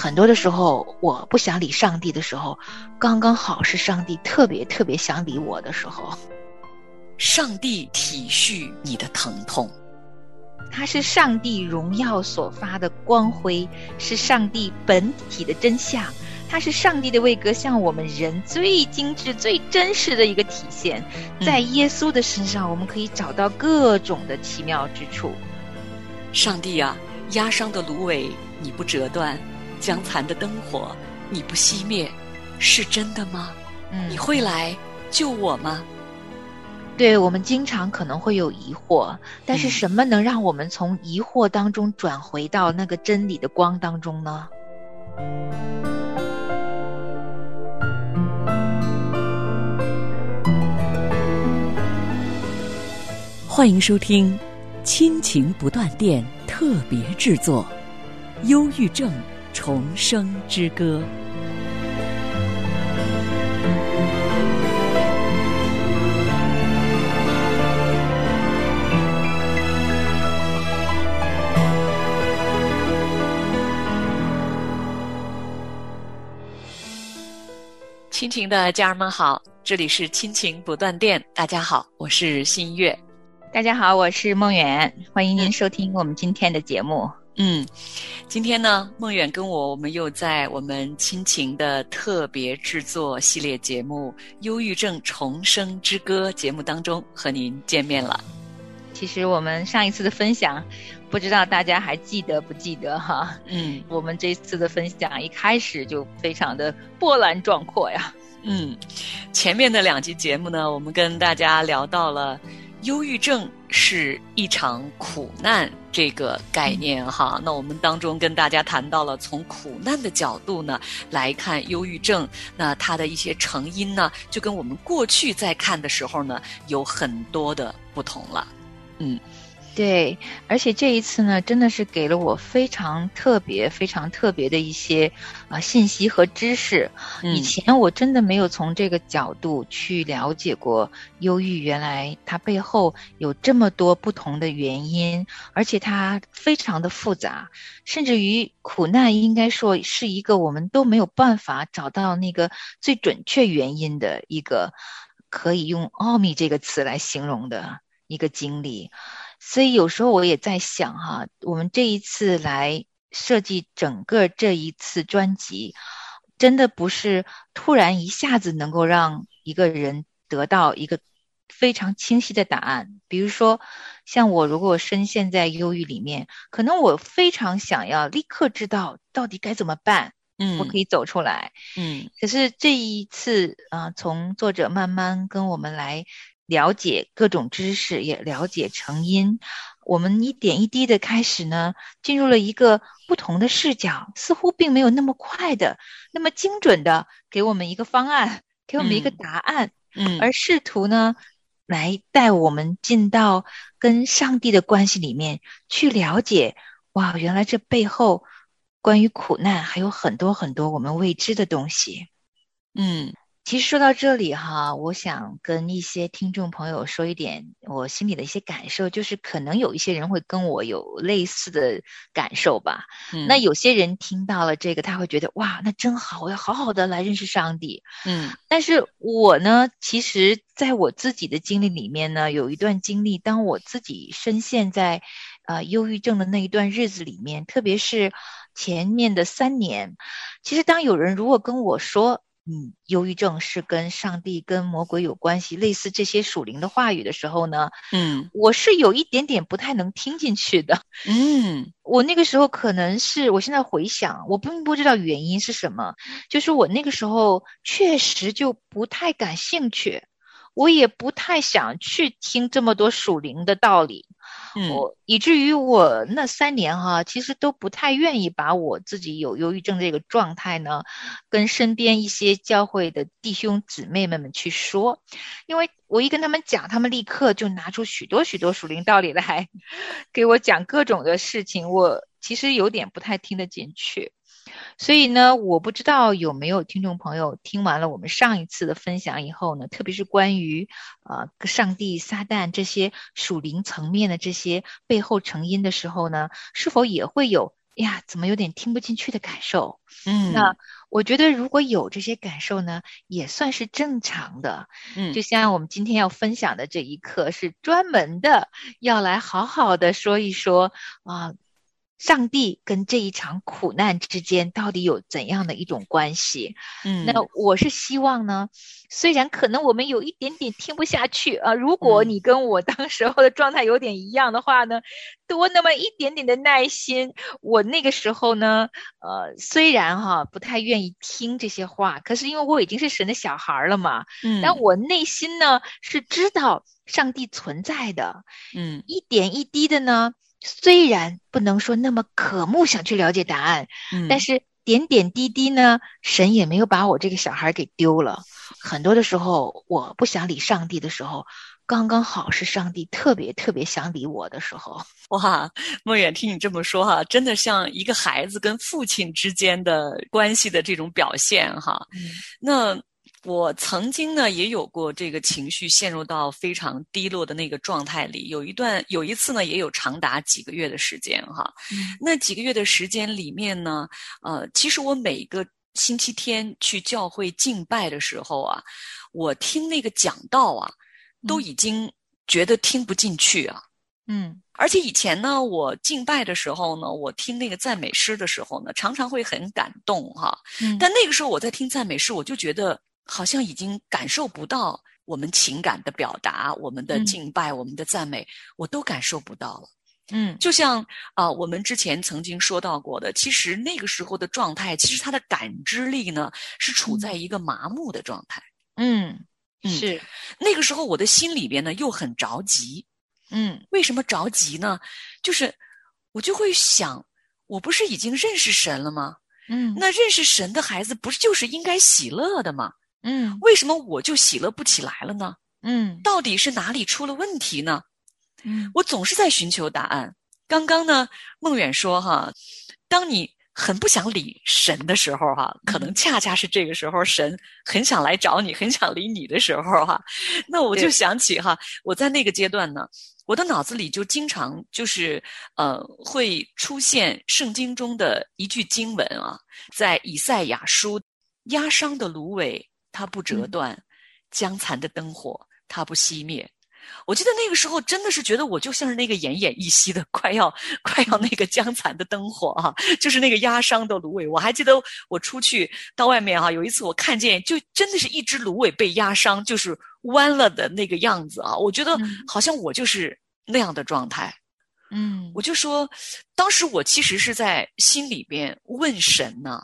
很多的时候，我不想理上帝的时候，刚刚好是上帝特别特别想理我的时候。上帝体恤你的疼痛，它是上帝荣耀所发的光辉，是上帝本体的真相，它是上帝的位格，向我们人最精致、最真实的一个体现。在耶稣的身上，我们可以找到各种的奇妙之处。上帝啊，压伤的芦苇你不折断，将残的灯火你不熄灭，是真的吗？嗯，你会来救我吗？对我们经常可能会有疑惑，但是什么能让我们从疑惑当中转回到那个真理的光当中呢？欢迎收听《亲情不断电》特别制作，《忧郁症重生之歌》。亲情的家人们好，这里是亲情不断电。大家好，我是新月。大家好，我是梦远。欢迎您收听我们今天的节目。嗯，今天呢，梦远跟我，我们又在我们亲情的特别制作系列节目《忧郁症重生之歌》节目当中和您见面了。其实我们上一次的分享，不知道大家还记得不记得哈？嗯，我们这次的分享一开始就非常的波澜壮阔呀。嗯，前面的两集节目呢，我们跟大家聊到了忧郁症是一场苦难这个概念哈。那我们当中跟大家谈到了从苦难的角度呢来看忧郁症，那它的一些成因呢，就跟我们过去在看的时候呢有很多的不同了。嗯，对，而且这一次呢，真的是给了我非常特别、非常特别的一些啊信息和知识。以前我真的没有从这个角度去了解过忧郁，原来它背后有这么多不同的原因，而且它非常的复杂，甚至于苦难应该说是一个我们都没有办法找到那个最准确原因的一个可以用“奥秘”这个词来形容的。一个经历，所以有时候我也在想哈，我们这一次来设计整个这一次专辑，真的不是突然一下子能够让一个人得到一个非常清晰的答案。比如说，像我如果深陷在忧郁里面，可能我非常想要立刻知道到底该怎么办，嗯，我可以走出来，嗯。可是这一次啊，从作者慢慢跟我们来。了解各种知识，也了解成因。我们一点一滴的开始呢，进入了一个不同的视角，似乎并没有那么快的、那么精准的给我们一个方案，给我们一个答案。嗯，而试图呢，来带我们进到跟上帝的关系里面去了解。哇，原来这背后关于苦难还有很多很多我们未知的东西。嗯。其实说到这里哈，我想跟一些听众朋友说一点我心里的一些感受，就是可能有一些人会跟我有类似的感受吧。嗯，那有些人听到了这个，他会觉得哇，那真好，我要好好的来认识上帝。嗯，但是我呢，其实在我自己的经历里面呢，有一段经历，当我自己深陷在呃忧郁症的那一段日子里面，特别是前面的三年，其实当有人如果跟我说，嗯，忧郁症是跟上帝、跟魔鬼有关系，类似这些属灵的话语的时候呢，嗯，我是有一点点不太能听进去的。嗯，我那个时候可能是，我现在回想，我并不知道原因是什么，就是我那个时候确实就不太感兴趣，我也不太想去听这么多属灵的道理。我以至于我那三年哈，其实都不太愿意把我自己有忧郁症这个状态呢，跟身边一些教会的弟兄姊妹们们去说，因为我一跟他们讲，他们立刻就拿出许多许多属灵道理来，给我讲各种的事情，我其实有点不太听得进去。所以呢，我不知道有没有听众朋友听完了我们上一次的分享以后呢，特别是关于呃上帝、撒旦这些属灵层面的这些背后成因的时候呢，是否也会有呀，怎么有点听不进去的感受？嗯，那我觉得如果有这些感受呢，也算是正常的。嗯，就像我们今天要分享的这一课，是专门的要来好好的说一说啊。上帝跟这一场苦难之间到底有怎样的一种关系？嗯，那我是希望呢，虽然可能我们有一点点听不下去啊，如果你跟我当时候的状态有点一样的话呢，多那么一点点的耐心。我那个时候呢，呃，虽然哈不太愿意听这些话，可是因为我已经是神的小孩了嘛，嗯，但我内心呢是知道上帝存在的，嗯，一点一滴的呢。虽然不能说那么渴慕想去了解答案，嗯，但是点点滴滴呢，神也没有把我这个小孩给丢了。很多的时候，我不想理上帝的时候，刚刚好是上帝特别特别想理我的时候。哇，梦远，听你这么说哈，真的像一个孩子跟父亲之间的关系的这种表现哈。嗯，那。我曾经呢也有过这个情绪陷入到非常低落的那个状态里，有一段有一次呢也有长达几个月的时间哈。那几个月的时间里面呢，呃，其实我每个星期天去教会敬拜的时候啊，我听那个讲道啊，都已经觉得听不进去啊。嗯，而且以前呢，我敬拜的时候呢，我听那个赞美诗的时候呢，常常会很感动哈。嗯，但那个时候我在听赞美诗，我就觉得。好像已经感受不到我们情感的表达，我们的敬拜，我们的赞美，我都感受不到了。嗯，就像啊，我们之前曾经说到过的，其实那个时候的状态，其实他的感知力呢是处在一个麻木的状态。嗯，是那个时候我的心里边呢又很着急。嗯，为什么着急呢？就是我就会想，我不是已经认识神了吗？嗯，那认识神的孩子不是就是应该喜乐的吗？嗯，为什么我就喜乐不起来了呢？嗯，到底是哪里出了问题呢？嗯，我总是在寻求答案。刚刚呢，孟远说哈，当你很不想理神的时候哈，可能恰恰是这个时候神很想来找你，很想理你的时候哈。那我就想起哈，我在那个阶段呢，我的脑子里就经常就是呃会出现圣经中的一句经文啊，在以赛亚书，压伤的芦苇。它不折断，江残的灯火它不熄灭。我记得那个时候真的是觉得我就像是那个奄奄一息的，快要 快要那个江残的灯火啊，就是那个压伤的芦苇。我还记得我出去到外面啊，有一次我看见就真的是一只芦苇被压伤，就是弯了的那个样子啊。我觉得好像我就是那样的状态。嗯，我就说，当时我其实是在心里边问神呢，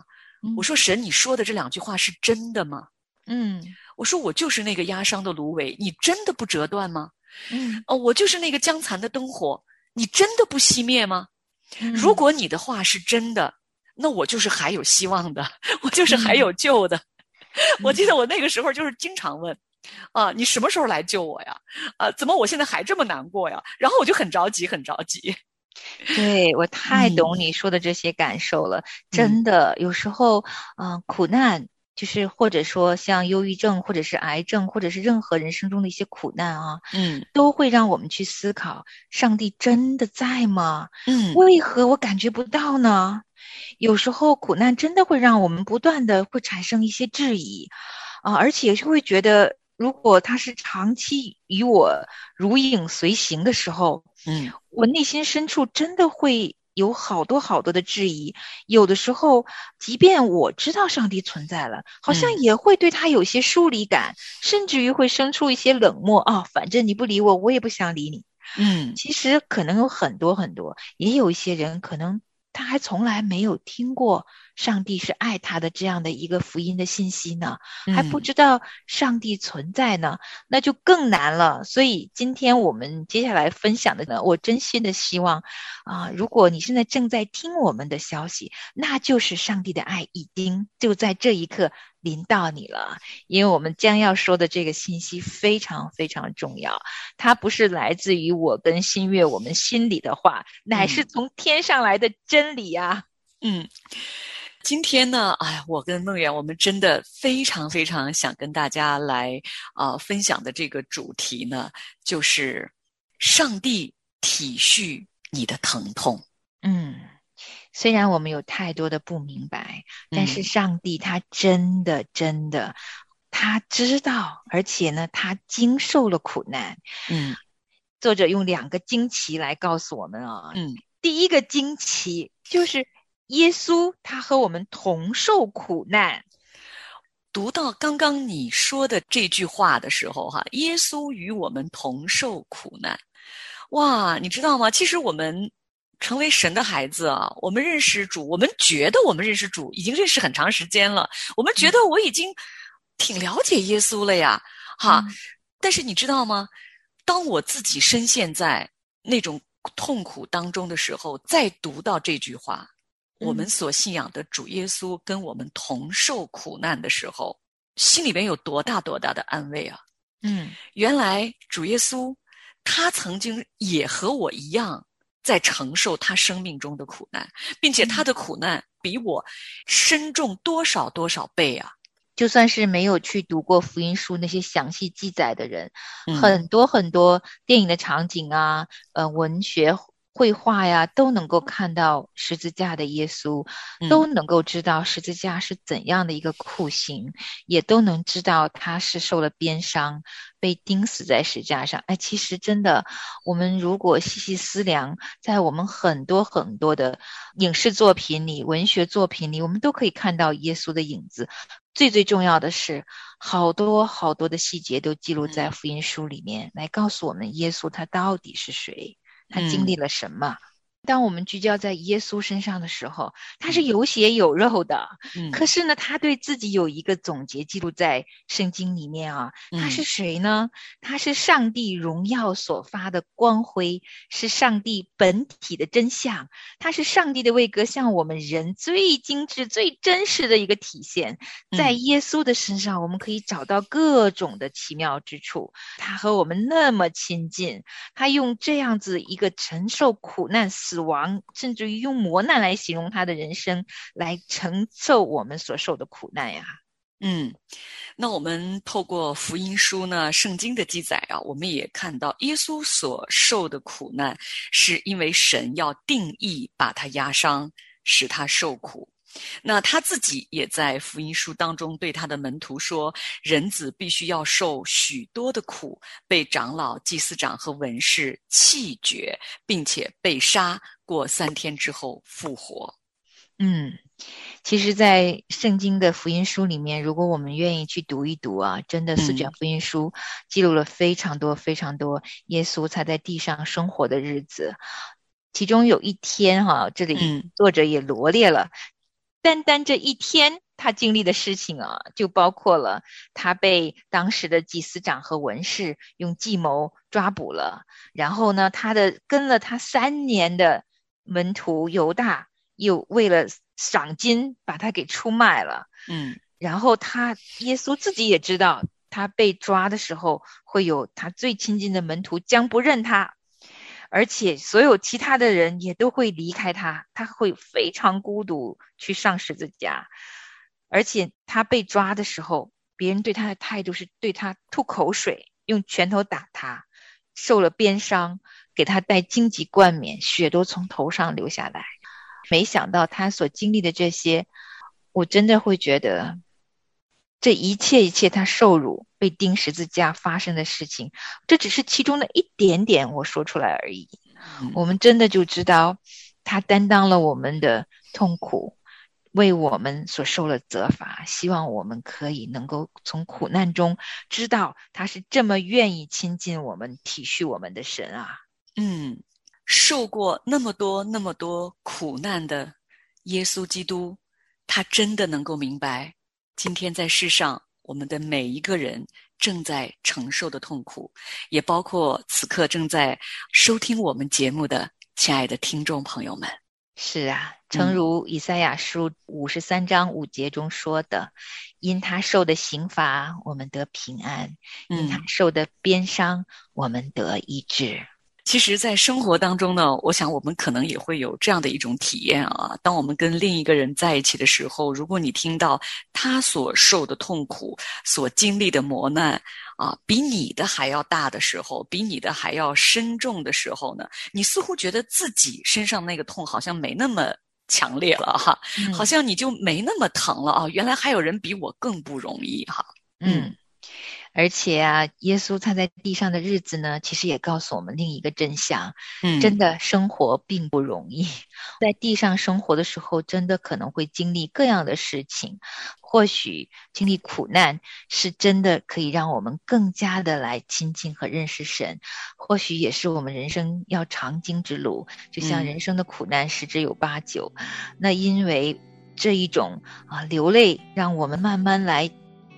我说神，你说的这两句话是真的吗？嗯，我说我就是那个压伤的芦苇，你真的不折断吗？嗯，哦，我就是那个将残的灯火，你真的不熄灭吗？嗯，如果你的话是真的，那我就是还有希望的，我就是还有救的。我记得我那个时候就是经常问，啊，你什么时候来救我呀？啊，怎么我现在还这么难过呀？然后我就很着急，很着急。对我太懂你说的这些感受了，真的，有时候，嗯，苦难。就是或者说像忧郁症，或者是癌症，或者是任何人生中的一些苦难啊，嗯，都会让我们去思考：上帝真的在吗？嗯，为何我感觉不到呢？有时候苦难真的会让我们不断的会产生一些质疑，啊，而且会觉得，如果他是长期与我如影随形的时候，嗯，我内心深处真的会。有好多好多的质疑，有的时候，即便我知道上帝存在了，好像也会对他有些疏离感，甚至于会生出一些冷漠啊。反正你不理我，我也不想理你。嗯，其实可能有很多很多，也有一些人可能。他还从来没有听过上帝是爱他的这样的一个福音的信息呢，还不知道上帝存在呢，那就更难了。所以今天我们接下来分享的呢，我真心的希望啊，如果你现在正在听我们的消息，那就是上帝的爱已经就在这一刻。临到你了，因为我们将要说的这个信息非常非常重要，它不是来自于我跟新月我们心里的话，乃是从天上来的真理呀。嗯，今天呢，哎，我跟梦圆，我们真的非常非常想跟大家来啊分享的这个主题呢，就是上帝体恤你的疼痛。嗯。虽然我们有太多的不明白，但是上帝他真的真的，他知道，而且呢，他经受了苦难。嗯，作者用两个惊奇来告诉我们啊。嗯，第一个惊奇就是耶稣他和我们同受苦难。读到刚刚你说的这句话的时候，哈，耶稣与我们同受苦难。哇，你知道吗？其实我们。成为神的孩子啊，我们认识主，我们觉得我们认识主已经认识很长时间了。我们觉得我已经挺了解耶稣了呀，哈。但是你知道吗？当我自己深陷在那种痛苦当中的时候，再读到这句话，我们所信仰的主耶稣跟我们同受苦难的时候，心里边有多大多大的安慰啊！嗯，原来主耶稣他曾经也和我一样。在承受他生命中的苦难，并且他的苦难比我深重多少多少倍啊！就算是没有去读过福音书那些详细记载的人，很多很多电影的场景啊，呃，文学。绘画呀，都能够看到十字架的耶稣，都能够知道十字架是怎样的一个酷刑，也都能知道他是受了鞭伤，被钉死在石架上。哎，其实真的，我们如果细细思量，在我们很多很多的影视作品里、文学作品里，我们都可以看到耶稣的影子。最最重要的是，好多好多的细节都记录在福音书里面，来告诉我们耶稣他到底是谁。他经历了什么？当我们聚焦在耶稣身上的时候，他是有血有肉的。嗯，可是呢，他对自己有一个总结记录在圣经里面啊。他是谁呢？他是上帝荣耀所发的光辉，是上帝本体的真相。他是上帝的位格，像我们人最精致、最真实的一个体现。在耶稣的身上，我们可以找到各种的奇妙之处。他和我们那么亲近，他用这样子一个承受苦难死。死亡，甚至于用磨难来形容他的人生，来承受我们所受的苦难呀。嗯，那我们透过福音书呢，圣经的记载啊，我们也看到耶稣所受的苦难，是因为神要定义把他压伤，使他受苦。那他自己也在福音书当中对他的门徒说：“人子必须要受许多的苦，被长老、祭司长和文士弃绝，并且被杀，过三天之后复活。”嗯，其实，在圣经的福音书里面，如果我们愿意去读一读啊，真的四卷福音书记录了非常多、非常多耶稣他在地上生活的日子。其中有一天哈，这里作者也罗列了。单单这一天，他经历的事情啊，就包括了他被当时的祭司长和文士用计谋抓捕了，然后呢，他的跟了他三年的门徒犹大又为了赏金把他给出卖了，嗯，然后他耶稣自己也知道，他被抓的时候会有他最亲近的门徒将不认他。而且所有其他的人也都会离开他，他会非常孤独去上十字架。而且他被抓的时候，别人对他的态度是对他吐口水，用拳头打他，受了鞭伤，给他戴荆棘冠冕，血都从头上流下来。没想到他所经历的这些，我真的会觉得。这一切一切，他受辱、被钉十字架发生的事情，这只是其中的一点点，我说出来而已。我们真的就知道，他担当了我们的痛苦，为我们所受了责罚。希望我们可以能够从苦难中知道，他是这么愿意亲近我们、体恤我们的神啊！嗯，受过那么多那么多苦难的耶稣基督，他真的能够明白。今天在世上，我们的每一个人正在承受的痛苦，也包括此刻正在收听我们节目的亲爱的听众朋友们。是啊，诚如以赛亚书五十三章五节中说的：“因他受的刑罚，我们得平安；因他受的鞭伤，我们得医治。”其实，在生活当中呢，我想我们可能也会有这样的一种体验啊。当我们跟另一个人在一起的时候，如果你听到他所受的痛苦、所经历的磨难啊，比你的还要大的时候，比你的还要深重的时候呢，你似乎觉得自己身上那个痛好像没那么强烈了哈，好像你就没那么疼了啊！原来还有人比我更不容易哈。嗯。而且啊，耶稣他在地上的日子呢，其实也告诉我们另一个真相：，嗯，真的生活并不容易。在地上生活的时候，真的可能会经历各样的事情。或许经历苦难，是真的可以让我们更加的来亲近和认识神。或许也是我们人生要常经之路。就像人生的苦难十之有八九，那因为这一种啊流泪，让我们慢慢来。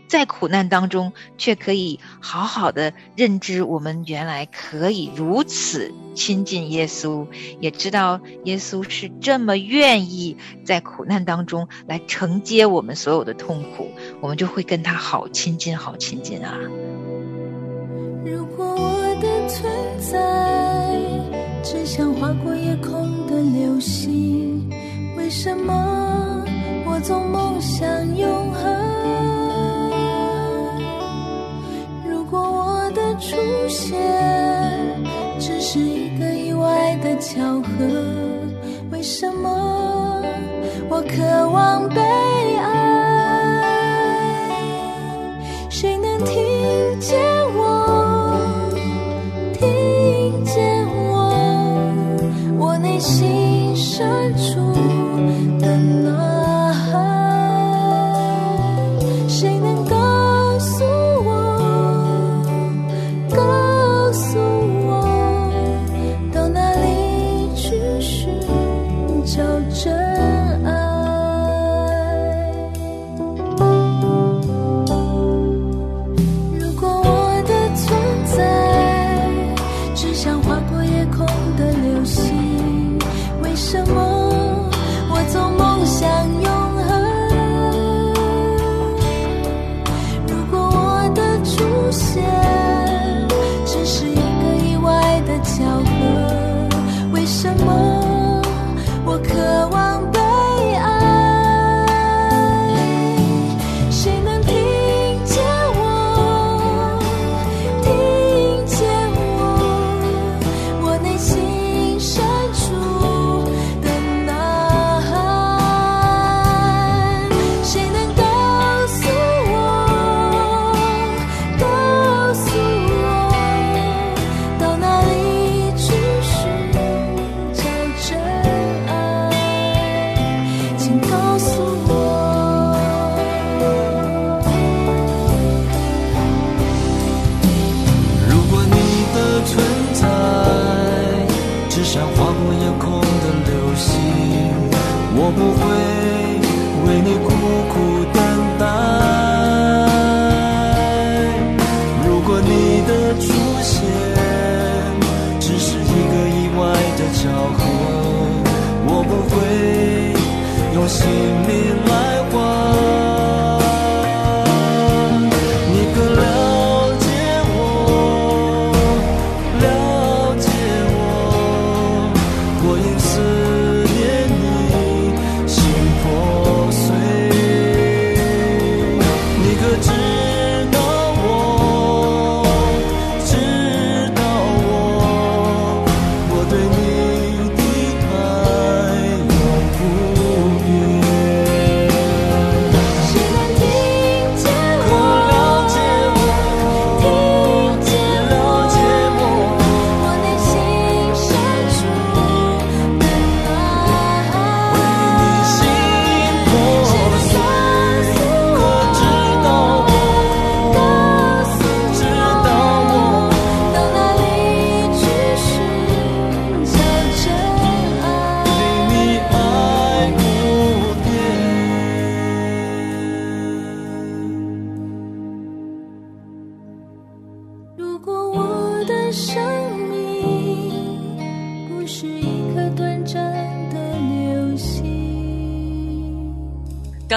在苦难当中，却可以好好的认知，我们原来可以如此亲近耶稣，也知道耶稣是这么愿意在苦难当中来承接我们所有的痛苦，我们就会跟他好亲近，好亲近啊！如果我的存在只像划过夜空的流星，为什么我总梦想永恒？出现只是一个意外的巧合，为什么我渴望被爱？谁能听见我？听见我？我内心深处。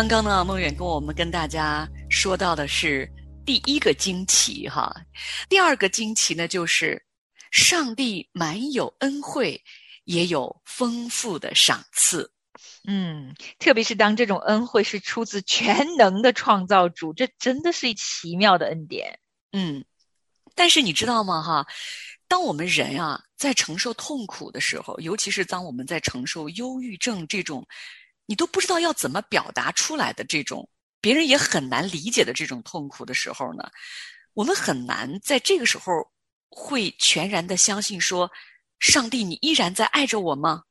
刚刚呢，梦远跟我们跟大家说到的是第一个惊奇哈，第二个惊奇呢，就是上帝满有恩惠，也有丰富的赏赐。嗯，特别是当这种恩惠是出自全能的创造主，这真的是奇妙的恩典。嗯，但是你知道吗？哈，当我们人啊。在承受痛苦的时候，尤其是当我们在承受忧郁症这种，你都不知道要怎么表达出来的这种，别人也很难理解的这种痛苦的时候呢，我们很难在这个时候会全然的相信说，上帝，你依然在爱着我吗？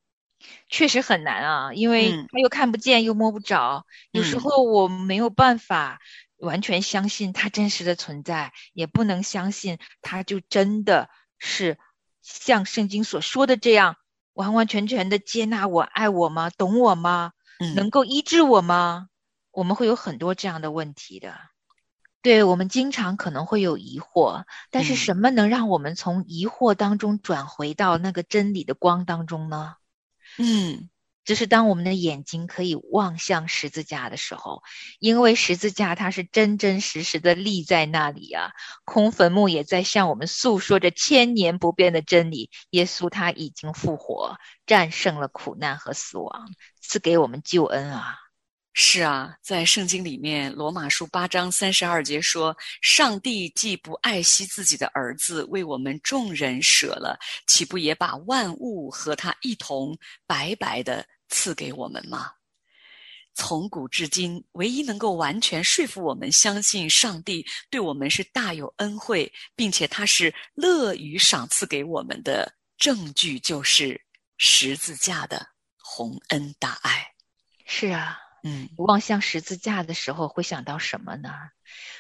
确实很难啊，因为他又看不见又摸不着，有时候我没有办法完全相信他真实的存在，也不能相信他就真的是像圣经所说的这样完完全全的接纳我、爱我吗？懂我吗？能够医治我吗？我们会有很多这样的问题的。对我们经常可能会有疑惑，但是什么能让我们从疑惑当中转回到那个真理的光当中呢？嗯，就是当我们的眼睛可以望向十字架的时候，因为十字架它是真真实实的立在那里啊，空坟墓也在向我们诉说着千年不变的真理：耶稣他已经复活，战胜了苦难和死亡，赐给我们救恩啊。是啊，在圣经里面，《罗马书》八章三十二节说：“上帝既不爱惜自己的儿子，为我们众人舍了，岂不也把万物和他一同白白的赐给我们吗？”从古至今，唯一能够完全说服我们相信上帝对我们是大有恩惠，并且他是乐于赏赐给我们的证据，就是十字架的洪恩大爱。是啊。嗯，望向十字架的时候会想到什么呢？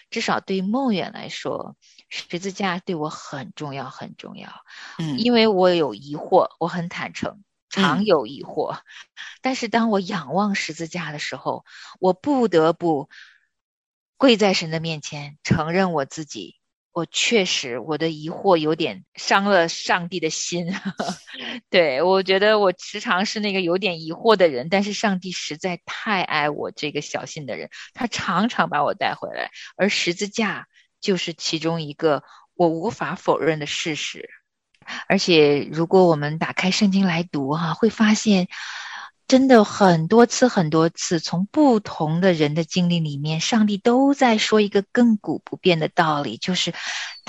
至少对梦远来说，十字架对我很重要，很重要。嗯，因为我有疑惑，我很坦诚，常有疑惑。但是当我仰望十字架的时候，我不得不跪在神的面前，承认我自己。我确实，我的疑惑有点伤了上帝的心。对我觉得我时常是那个有点疑惑的人，但是上帝实在太爱我这个小心的人，他常常把我带回来，而十字架就是其中一个我无法否认的事实。而且，如果我们打开圣经来读，哈，会发现。真的很多次，很多次，从不同的人的经历里面，上帝都在说一个亘古不变的道理，就是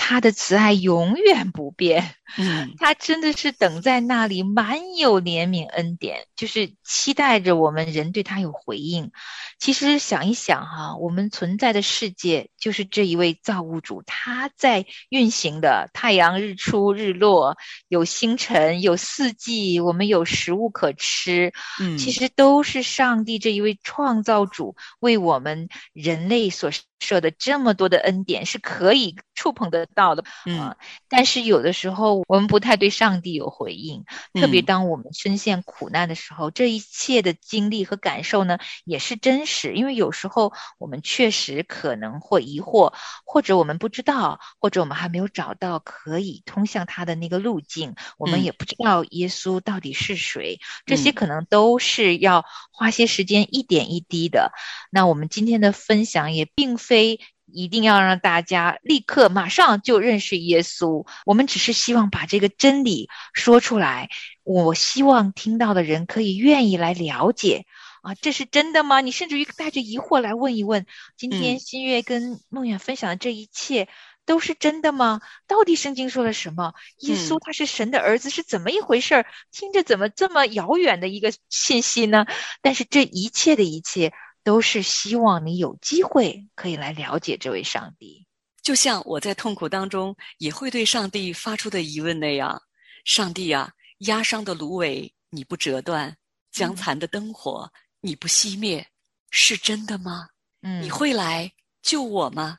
他的慈爱永远不变。嗯，他真的是等在那里，满有怜悯恩典，就是期待着我们人对他有回应。其实想一想哈，我们存在的世界就是这一位造物主他在运行的，太阳日出日落，有星辰，有四季，我们有食物可吃。嗯，其实都是上帝这一位创造主为我们人类所。设的这么多的恩典是可以触碰得到的，嗯，但是有的时候我们不太对上帝有回应，特别当我们深陷苦难的时候，这一切的经历和感受呢也是真实，因为有时候我们确实可能会疑惑，或者我们不知道，或者我们还没有找到可以通向他的那个路径，我们也不知道耶稣到底是谁，这些可能都是要花些时间一点一滴的。那我们今天的分享也并非。非一定要让大家立刻马上就认识耶稣，我们只是希望把这个真理说出来。我希望听到的人可以愿意来了解啊，这是真的吗？你甚至于带着疑惑来问一问：今天新月跟梦远分享的这一切都是真的吗？到底圣经说了什么？耶稣他是神的儿子是怎么一回事儿？听着怎么这么遥远的一个信息呢？但是这一切的一切。都是希望你有机会可以来了解这位上帝，就像我在痛苦当中也会对上帝发出的疑问那样：上帝啊，压伤的芦苇你不折断，将残的灯火你不熄灭，是真的吗？嗯，你会来救我吗？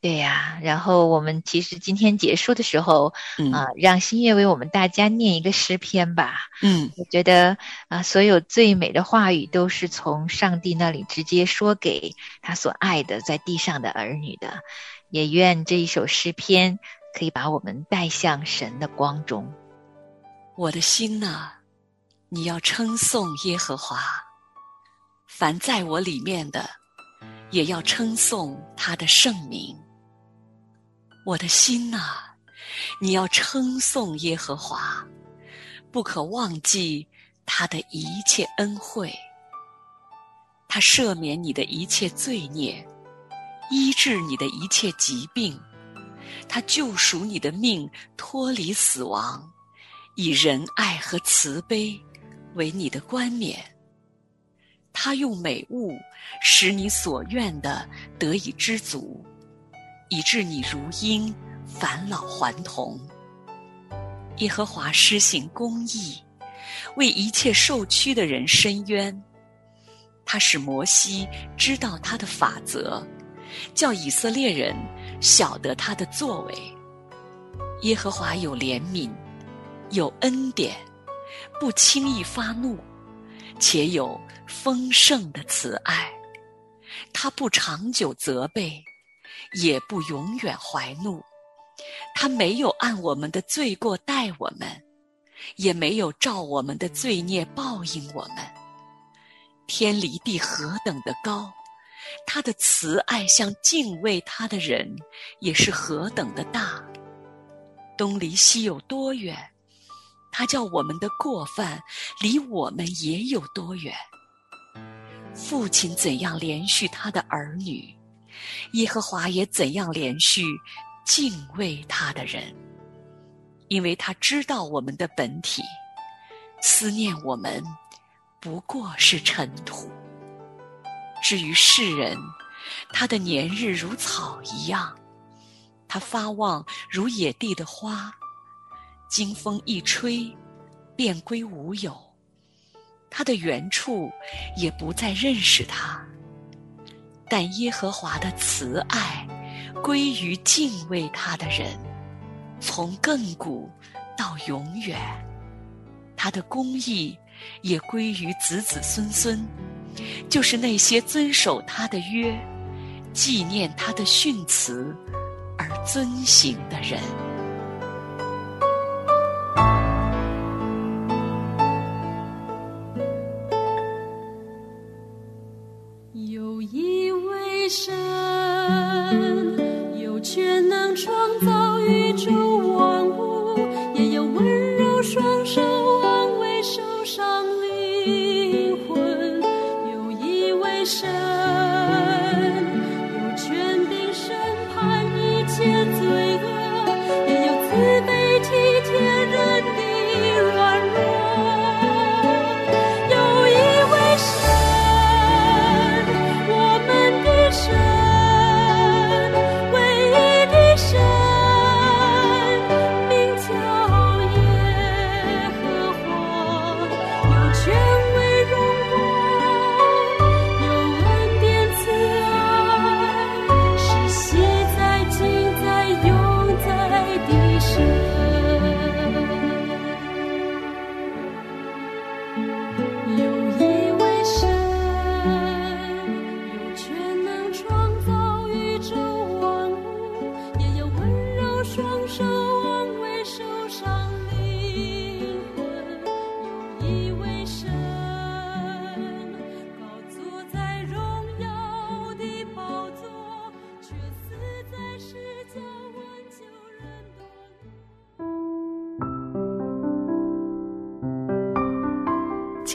对呀，然后我们其实今天结束的时候，啊，让新月为我们大家念一个诗篇吧。嗯，我觉得啊，所有最美的话语都是从上帝那里直接说给他所爱的在地上的儿女的。也愿这一首诗篇可以把我们带向神的光中。我的心呐，你要称颂耶和华，凡在我里面的，也要称颂他的圣名。我的心呐，你要称颂耶和华，不可忘记他的一切恩惠。他赦免你的一切罪孽，医治你的一切疾病，他救赎你的命，脱离死亡，以仁爱和慈悲为你的冠冕。他用美物使你所愿的得以知足，以致你如鹰返老还童。耶和华施行公义，为一切受屈的人伸冤。他使摩西知道他的法则，叫以色列人晓得他的作为。耶和华有怜悯，有恩典，不轻易发怒。且有丰盛的慈爱，他不长久责备，也不永远怀怒。他没有按我们的罪过待我们，也没有照我们的罪孽报应我们。天离地何等的高，他的慈爱向敬畏他的人也是何等的大。东离西有多远？他叫我们的过犯离我们也有多远？父亲怎样连续他的儿女，耶和华也怎样连续敬畏他的人，因为他知道我们的本体，思念我们不过是尘土。至于世人，他的年日如草一样，他发旺如野地的花。经风一吹，便归无有。他的原处也不再认识他。但耶和华的慈爱归于敬畏他的人，从亘古到永远。他的公义也归于子子孙孙，就是那些遵守他的约、纪念他的训词而遵行的人。